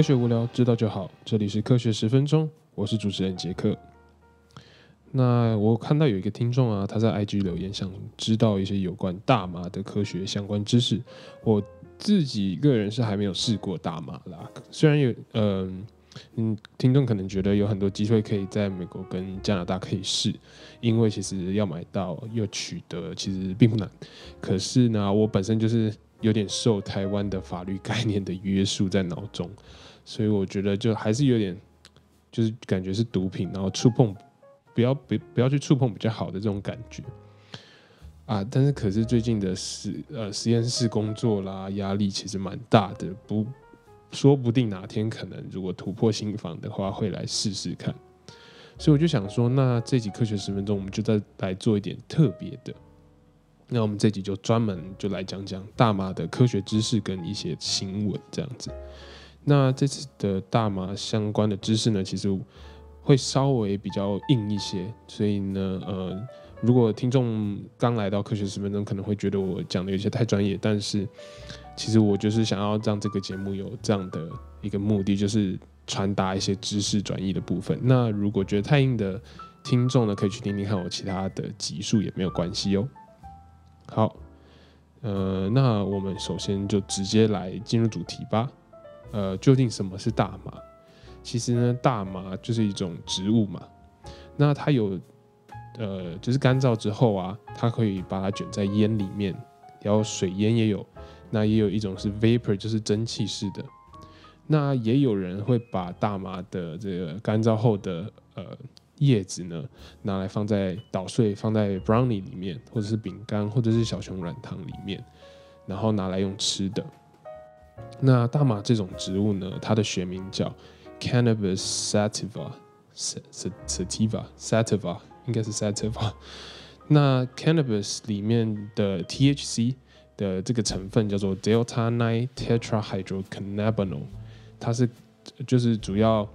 科学无聊，知道就好。这里是科学十分钟，我是主持人杰克。那我看到有一个听众啊，他在 IG 留言，想知道一些有关大麻的科学相关知识。我自己个人是还没有试过大麻啦，虽然有，嗯嗯，听众可能觉得有很多机会可以在美国跟加拿大可以试，因为其实要买到又取得其实并不难。可是呢，我本身就是有点受台湾的法律概念的约束在脑中，所以我觉得就还是有点，就是感觉是毒品，然后触碰。不要不不要去触碰比较好的这种感觉啊！但是可是最近的实呃实验室工作啦，压力其实蛮大的，不说不定哪天可能如果突破心房的话，会来试试看。所以我就想说，那这集科学十分钟，我们就再来做一点特别的。那我们这集就专门就来讲讲大麻的科学知识跟一些新闻这样子。那这次的大麻相关的知识呢，其实。会稍微比较硬一些，所以呢，呃，如果听众刚来到科学十分钟，可能会觉得我讲的有些太专业，但是其实我就是想要让这个节目有这样的一个目的，就是传达一些知识转移的部分。那如果觉得太硬的听众呢，可以去听听看我其他的集数也没有关系哦。好，呃，那我们首先就直接来进入主题吧。呃，究竟什么是大麻？其实呢，大麻就是一种植物嘛，那它有，呃，就是干燥之后啊，它可以把它卷在烟里面，然后水烟也有，那也有一种是 vapor，就是蒸汽式的，那也有人会把大麻的这个干燥后的呃叶子呢，拿来放在捣碎，放在 brownie 里面，或者是饼干，或者是小熊软糖里面，然后拿来用吃的。那大麻这种植物呢，它的学名叫。Cannabis sativa，sativa，sativa，应该是 sativa。那 cannabis 里面的 THC 的这个成分叫做 delta nine tetrahydrocannabinol，它是就是主要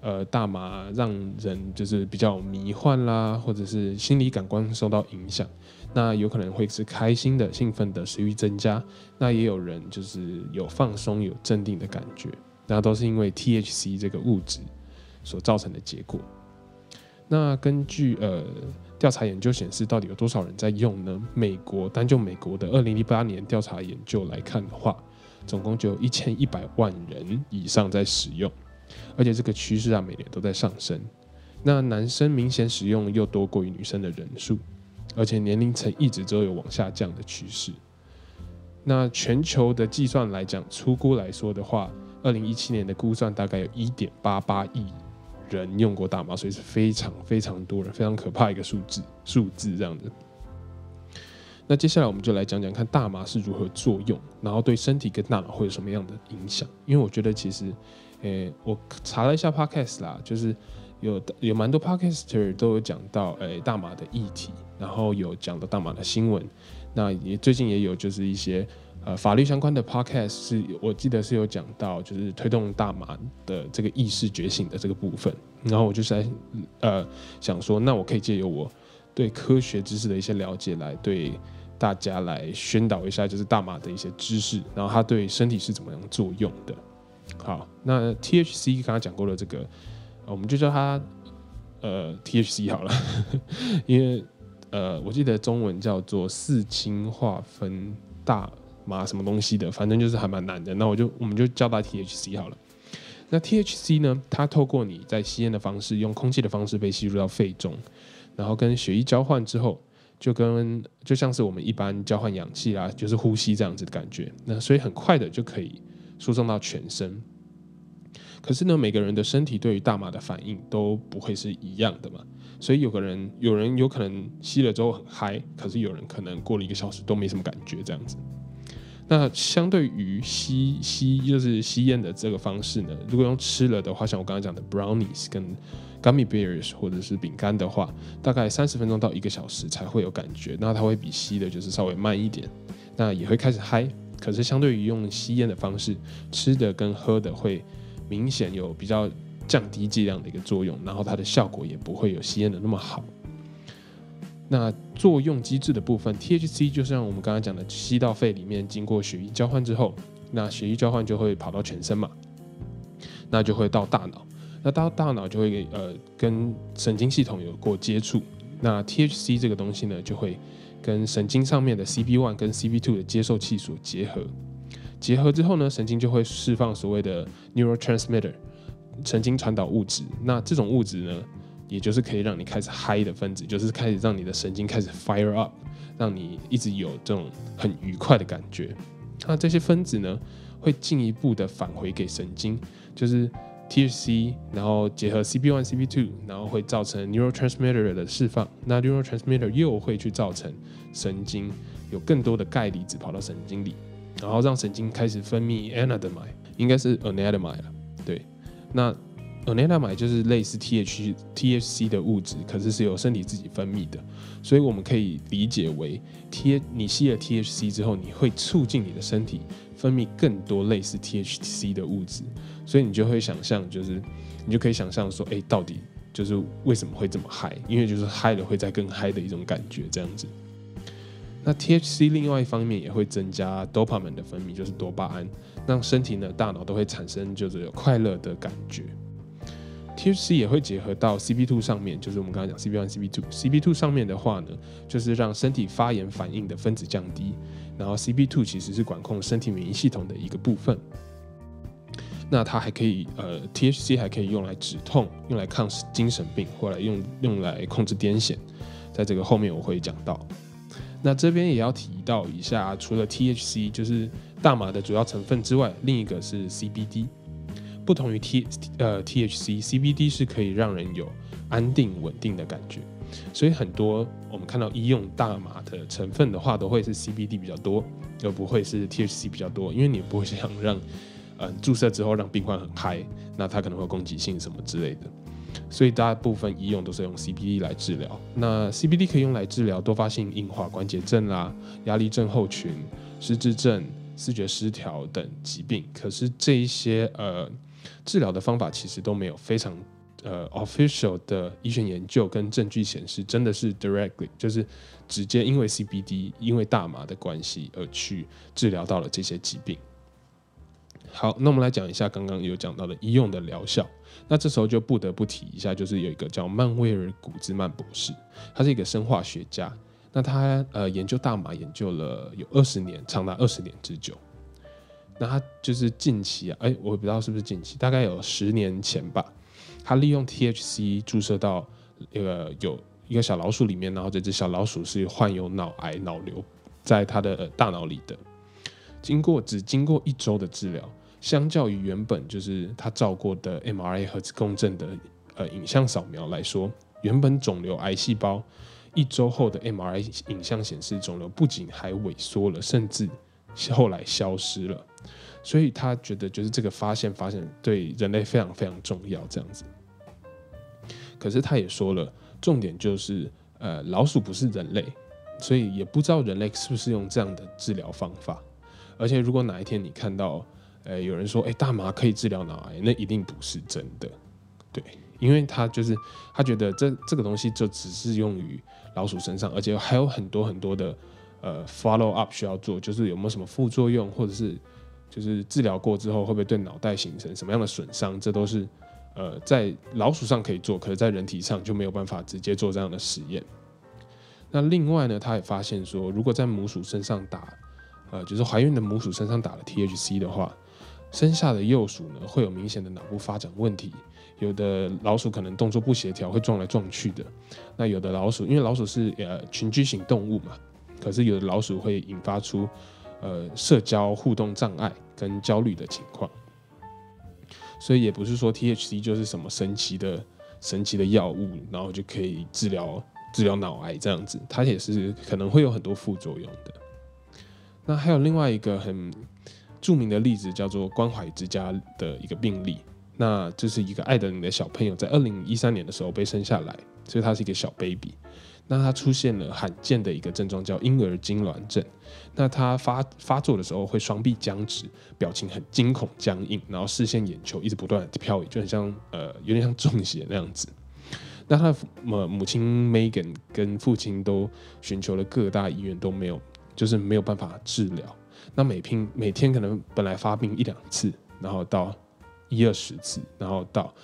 呃大麻让人就是比较迷幻啦，或者是心理感官受到影响，那有可能会是开心的、兴奋的、食欲增加。那也有人就是有放松、有镇定的感觉。那都是因为 THC 这个物质所造成的结果。那根据呃调查研究显示，到底有多少人在用呢？美国单就美国的二零一八年调查研究来看的话，总共就有一千一百万人以上在使用，而且这个趋势啊每年都在上升。那男生明显使用又多过于女生的人数，而且年龄层一直都有往下降的趋势。那全球的计算来讲，粗估来说的话，二零一七年的估算大概有一点八八亿人用过大麻，所以是非常非常多人，非常可怕一个数字数字这样子。那接下来我们就来讲讲看大麻是如何作用，然后对身体跟大脑会有什么样的影响。因为我觉得其实，诶，我查了一下 podcast 啦，就是有有蛮多 podcaster 都有讲到诶大麻的议题，然后有讲到大麻的新闻。那也最近也有就是一些。呃，法律相关的 podcast 是我记得是有讲到，就是推动大麻的这个意识觉醒的这个部分。然后我就是在呃想说，那我可以借由我对科学知识的一些了解，来对大家来宣导一下，就是大麻的一些知识，然后它对身体是怎么样作用的。好，那 THC 刚刚讲过了，这个我们就叫它呃 THC 好了，因为呃我记得中文叫做四氢化酚大。麻什么东西的，反正就是还蛮难的。那我就我们就叫它 THC 好了。那 THC 呢，它透过你在吸烟的方式，用空气的方式被吸入到肺中，然后跟血液交换之后，就跟就像是我们一般交换氧气啊，就是呼吸这样子的感觉。那所以很快的就可以输送到全身。可是呢，每个人的身体对于大麻的反应都不会是一样的嘛。所以有个人有人有可能吸了之后很嗨，可是有人可能过了一个小时都没什么感觉这样子。那相对于吸吸就是吸烟的这个方式呢，如果用吃了的话，像我刚刚讲的 brownies 跟 gummy bears 或者是饼干的话，大概三十分钟到一个小时才会有感觉。那它会比吸的就是稍微慢一点，那也会开始嗨。可是相对于用吸烟的方式，吃的跟喝的会明显有比较降低剂量的一个作用，然后它的效果也不会有吸烟的那么好。那作用机制的部分，THC 就像我们刚刚讲的，吸到肺里面，经过血液交换之后，那血液交换就会跑到全身嘛。那就会到大脑，那到大脑就会呃跟神经系统有过接触，那 THC 这个东西呢就会跟神经上面的 CB1 跟 CB2 的接受器所结合，结合之后呢，神经就会释放所谓的 neurotransmitter 神经传导物质，那这种物质呢，也就是可以让你开始嗨的分子，就是开始让你的神经开始 fire up，让你一直有这种很愉快的感觉。那这些分子呢，会进一步的返回给神经，就是 THC，然后结合 CB1、CB2，然后会造成 neurotransmitter 的释放。那 neurotransmitter 又会去造成神经有更多的钙离子跑到神经里，然后让神经开始分泌 anandamide，应该是 anandamide 了。对，那 anandamide 就是类似 TH THC 的物质，可是是由身体自己分泌的，所以我们可以理解为 T 你吸了 THC 之后，你会促进你的身体分泌更多类似 THC 的物质，所以你就会想象，就是你就可以想象说，哎，到底就是为什么会这么嗨？因为就是嗨了会再更嗨的一种感觉，这样子。那 THC 另外一方面也会增加 dopamine 的分泌，就是多巴胺，让身体呢、大脑都会产生就是有快乐的感觉。THC 也会结合到 CB2 上面，就是我们刚刚讲 CB1、CB2。CB2 上面的话呢，就是让身体发炎反应的分子降低，然后 CB2 其实是管控身体免疫系统的一个部分。那它还可以，呃，THC 还可以用来止痛，用来抗精神病，或者用用来控制癫痫，在这个后面我会讲到。那这边也要提到一下，除了 THC 就是大麻的主要成分之外，另一个是 CBD。不同于 T 呃 THC，CBD 是可以让人有安定稳定的感觉，所以很多我们看到医用大麻的成分的话，都会是 CBD 比较多，而不会是 THC 比较多，因为你不会想让嗯注射之后让病患很嗨，那它可能会有攻击性什么之类的，所以大部分医用都是用 CBD 来治疗。那 CBD 可以用来治疗多发性硬化关节症啦、压力症候群、失智症、视觉失调等疾病，可是这一些呃。治疗的方法其实都没有非常呃 official 的医学研究跟证据显示，真的是 directly 就是直接因为 CBD 因为大麻的关系而去治疗到了这些疾病。好，那我们来讲一下刚刚有讲到的医用的疗效。那这时候就不得不提一下，就是有一个叫曼威尔古兹曼博士，他是一个生化学家。那他呃研究大麻研究了有二十年，长达二十年之久。那他就是近期啊，哎，我不知道是不是近期，大概有十年前吧。他利用 THC 注射到那个有一个小老鼠里面，然后这只小老鼠是患有脑癌脑瘤在他的大脑里的。经过只经过一周的治疗，相较于原本就是他照过的 MRI 核磁共振的呃影像扫描来说，原本肿瘤癌细胞一周后的 MRI 影像显示，肿瘤不仅还萎缩了，甚至后来消失了。所以他觉得就是这个发现，发现对人类非常非常重要这样子。可是他也说了，重点就是呃老鼠不是人类，所以也不知道人类是不是用这样的治疗方法。而且如果哪一天你看到呃有人说哎大麻可以治疗脑癌，那一定不是真的。对，因为他就是他觉得这这个东西就只是用于老鼠身上，而且还有很多很多的呃 follow up 需要做，就是有没有什么副作用，或者是。就是治疗过之后会不会对脑袋形成什么样的损伤？这都是呃在老鼠上可以做，可是在人体上就没有办法直接做这样的实验。那另外呢，他也发现说，如果在母鼠身上打，呃，就是怀孕的母鼠身上打了 THC 的话，生下的幼鼠呢会有明显的脑部发展问题，有的老鼠可能动作不协调，会撞来撞去的。那有的老鼠，因为老鼠是呃群居型动物嘛，可是有的老鼠会引发出。呃，社交互动障碍跟焦虑的情况，所以也不是说 THC 就是什么神奇的神奇的药物，然后就可以治疗治疗脑癌这样子，它也是可能会有很多副作用的。那还有另外一个很著名的例子，叫做关怀之家的一个病例，那这是一个爱德琳的小朋友，在二零一三年的时候被生下来，所以他是一个小 baby。那他出现了罕见的一个症状，叫婴儿痉挛症。那他发发作的时候会双臂僵直，表情很惊恐僵硬，然后视线眼球一直不断的飘移，就很像呃有点像中邪那样子。那他母母亲 Megan 跟父亲都寻求了各大医院都没有，就是没有办法治疗。那每平每天可能本来发病一两次，然后到一二十次，然后到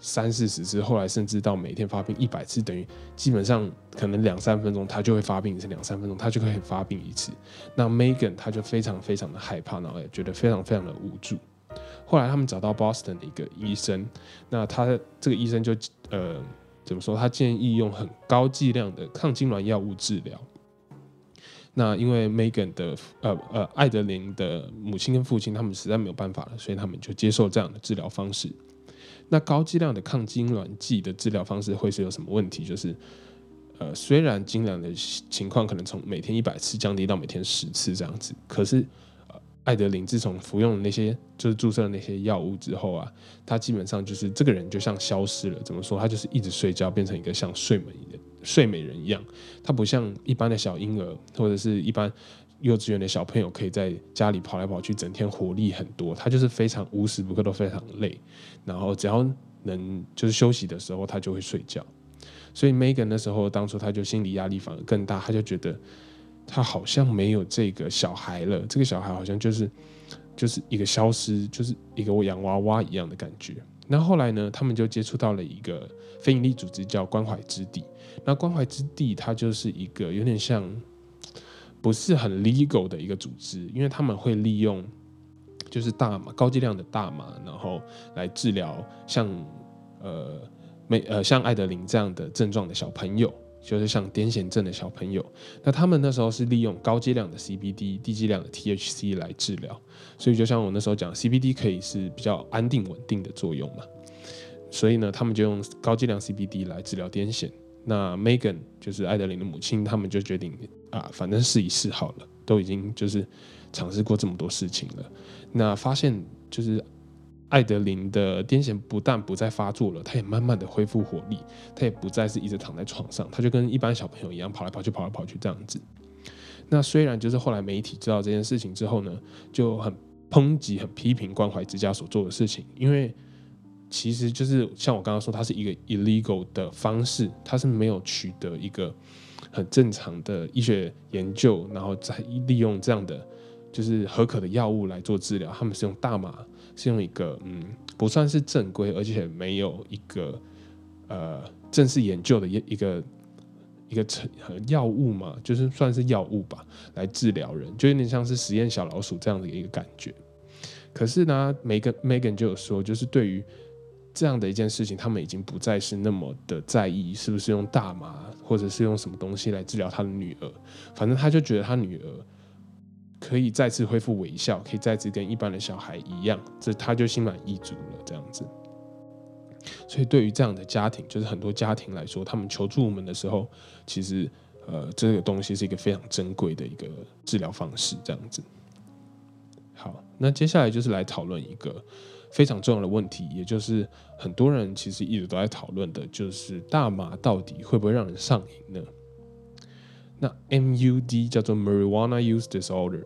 三四十次，后来甚至到每天发病一百次，等于基本上可能两三分钟他就会发病一次，两三分钟他就可以发病一次。那 Megan 他就非常非常的害怕，然后也觉得非常非常的无助。后来他们找到 Boston 的一个医生，那他这个医生就呃怎么说？他建议用很高剂量的抗痉挛药物治疗。那因为 Megan 的呃呃艾德琳的母亲跟父亲他们实在没有办法了，所以他们就接受这样的治疗方式。那高剂量的抗痉挛剂的治疗方式会是有什么问题？就是呃虽然痉挛的情况可能从每天一百次降低到每天十次这样子，可是。呃艾德琳自从服用那些就是注射那些药物之后啊，他基本上就是这个人就像消失了。怎么说？他就是一直睡觉，变成一个像睡美的睡美人一样。他不像一般的小婴儿或者是一般幼稚园的小朋友，可以在家里跑来跑去，整天活力很多。他就是非常无时不刻都非常累，然后只要能就是休息的时候，他就会睡觉。所以 Megan 那时候当初他就心理压力反而更大，他就觉得。他好像没有这个小孩了，这个小孩好像就是就是一个消失，就是一个洋娃娃一样的感觉。那后来呢，他们就接触到了一个非营利组织，叫关怀之地。那关怀之地，它就是一个有点像不是很 legal 的一个组织，因为他们会利用就是大麻高剂量的大麻，然后来治疗像呃美呃像艾德琳这样的症状的小朋友。就是像癫痫症的小朋友，那他们那时候是利用高剂量的 CBD、低剂量的 THC 来治疗，所以就像我那时候讲，CBD 可以是比较安定稳定的作用嘛，所以呢，他们就用高剂量 CBD 来治疗癫痫。那 Megan 就是艾德琳的母亲，他们就决定啊，反正试一试好了，都已经就是尝试过这么多事情了，那发现就是。艾德琳的癫痫不但不再发作了，她也慢慢的恢复活力，她也不再是一直躺在床上，她就跟一般小朋友一样跑来跑去，跑来跑去这样子。那虽然就是后来媒体知道这件事情之后呢，就很抨击、很批评关怀之家所做的事情，因为其实就是像我刚刚说，它是一个 illegal 的方式，它是没有取得一个很正常的医学研究，然后再利用这样的就是合可的药物来做治疗，他们是用大麻。是用一个嗯不算是正规，而且没有一个呃正式研究的一一个一个成药物嘛，就是算是药物吧，来治疗人，就有点像是实验小老鼠这样的一个感觉。可是呢，梅根 Megan 就有说，就是对于这样的一件事情，他们已经不再是那么的在意是不是用大麻或者是用什么东西来治疗他的女儿，反正他就觉得他女儿。可以再次恢复微笑，可以再次跟一般的小孩一样，这他就心满意足了。这样子，所以对于这样的家庭，就是很多家庭来说，他们求助我们的时候，其实呃，这个东西是一个非常珍贵的一个治疗方式。这样子，好，那接下来就是来讨论一个非常重要的问题，也就是很多人其实一直都在讨论的，就是大麻到底会不会让人上瘾呢？那 MUD 叫做 Marijuana Use Disorder，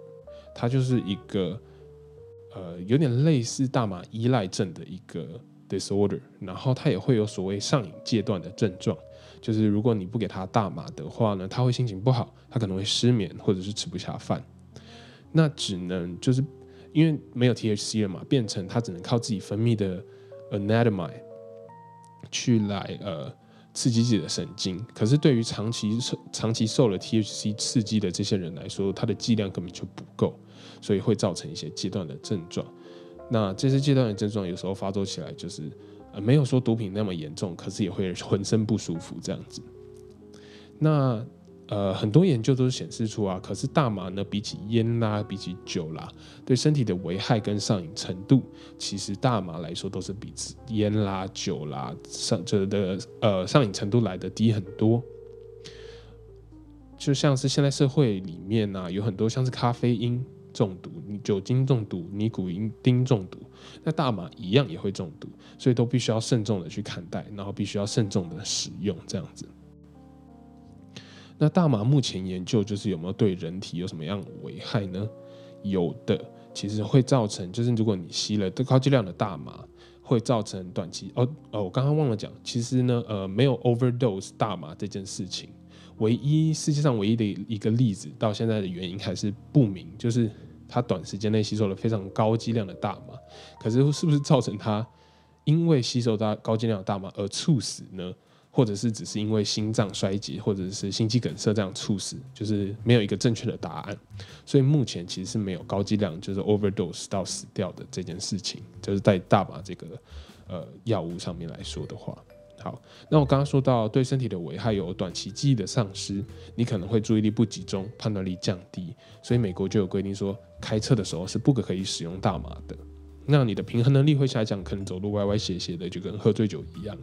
它就是一个呃有点类似大麻依赖症的一个 disorder，然后它也会有所谓上瘾阶段的症状，就是如果你不给他大麻的话呢，他会心情不好，他可能会失眠或者是吃不下饭，那只能就是因为没有 THC 了嘛，变成他只能靠自己分泌的 anandamide 去来呃。刺激自己的神经，可是对于长期受长期受了 THC 刺激的这些人来说，它的剂量根本就不够，所以会造成一些阶段的症状。那这些阶段的症状有时候发作起来，就是呃没有说毒品那么严重，可是也会浑身不舒服这样子。那呃，很多研究都是显示出啊，可是大麻呢，比起烟啦，比起酒啦，对身体的危害跟上瘾程度，其实大麻来说都是比烟啦、酒啦上这的呃上瘾程度来的低很多。就像是现在社会里面呢，有很多像是咖啡因中毒、酒精中毒、尼古丁中毒，那大麻一样也会中毒，所以都必须要慎重的去看待，然后必须要慎重的使用这样子。那大麻目前研究就是有没有对人体有什么样的危害呢？有的，其实会造成，就是如果你吸了高剂量的大麻，会造成短期哦哦，我刚刚忘了讲，其实呢，呃，没有 overdose 大麻这件事情，唯一世界上唯一的一个例子，到现在的原因还是不明，就是他短时间内吸收了非常高剂量的大麻，可是是不是造成他因为吸收到高剂量的大麻而猝死呢？或者是只是因为心脏衰竭或者是心肌梗塞这样猝死，就是没有一个正确的答案。所以目前其实是没有高剂量就是 overdose 到死掉的这件事情，就是在大麻这个呃药物上面来说的话。好，那我刚刚说到对身体的危害有短期记忆的丧失，你可能会注意力不集中，判断力降低，所以美国就有规定说，开车的时候是不可以使用大麻的。那你的平衡能力会下降，可能走路歪歪斜斜的，就跟喝醉酒一样。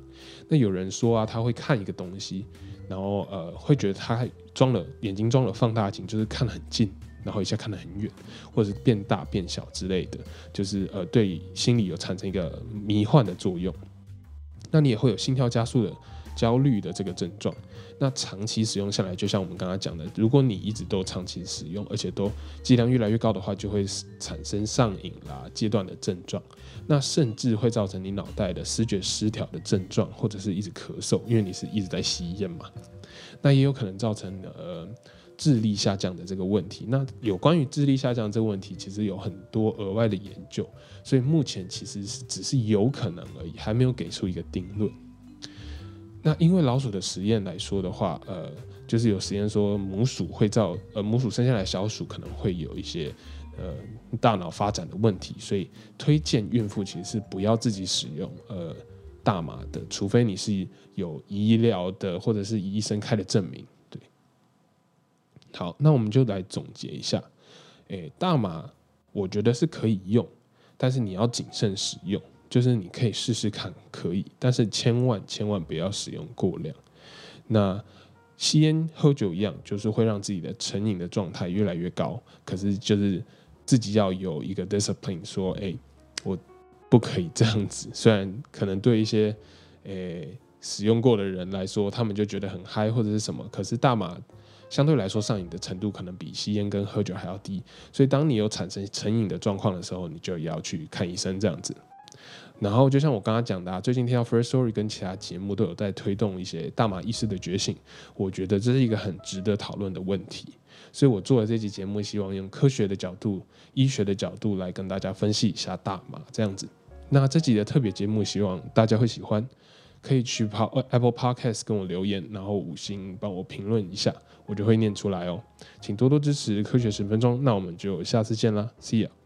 那有人说啊，他会看一个东西，然后呃会觉得他装了眼睛装了放大镜，就是看得很近，然后一下看得很远，或者是变大变小之类的，就是呃对心理有产生一个迷幻的作用。那你也会有心跳加速的焦虑的这个症状。那长期使用下来，就像我们刚刚讲的，如果你一直都长期使用，而且都剂量越来越高的话，就会产生上瘾啦阶段的症状。那甚至会造成你脑袋的视觉失调的症状，或者是一直咳嗽，因为你是一直在吸烟嘛。那也有可能造成呃智力下降的这个问题。那有关于智力下降这个问题，其实有很多额外的研究。所以目前其实是只是有可能而已，还没有给出一个定论。那因为老鼠的实验来说的话，呃，就是有实验说母鼠会造，呃，母鼠生下来小鼠可能会有一些呃大脑发展的问题，所以推荐孕妇其实是不要自己使用呃大麻的，除非你是有医疗的或者是医生开的证明。对，好，那我们就来总结一下，诶，大麻我觉得是可以用。但是你要谨慎使用，就是你可以试试看，可以，但是千万千万不要使用过量。那吸烟喝酒一样，就是会让自己的成瘾的状态越来越高。可是就是自己要有一个 discipline，说，哎，我不可以这样子。虽然可能对一些诶使用过的人来说，他们就觉得很嗨或者是什么，可是大麻。相对来说，上瘾的程度可能比吸烟跟喝酒还要低，所以当你有产生成瘾的状况的时候，你就要去看医生这样子。然后，就像我刚刚讲的，啊，最近听到 First Story 跟其他节目都有在推动一些大麻意识的觉醒，我觉得这是一个很值得讨论的问题。所以我做了这期节目，希望用科学的角度、医学的角度来跟大家分析一下大麻这样子。那这集的特别节目，希望大家会喜欢。可以去 Apple Podcast 跟我留言，然后五星帮我评论一下，我就会念出来哦。请多多支持科学十分钟，那我们就下次见啦，See you。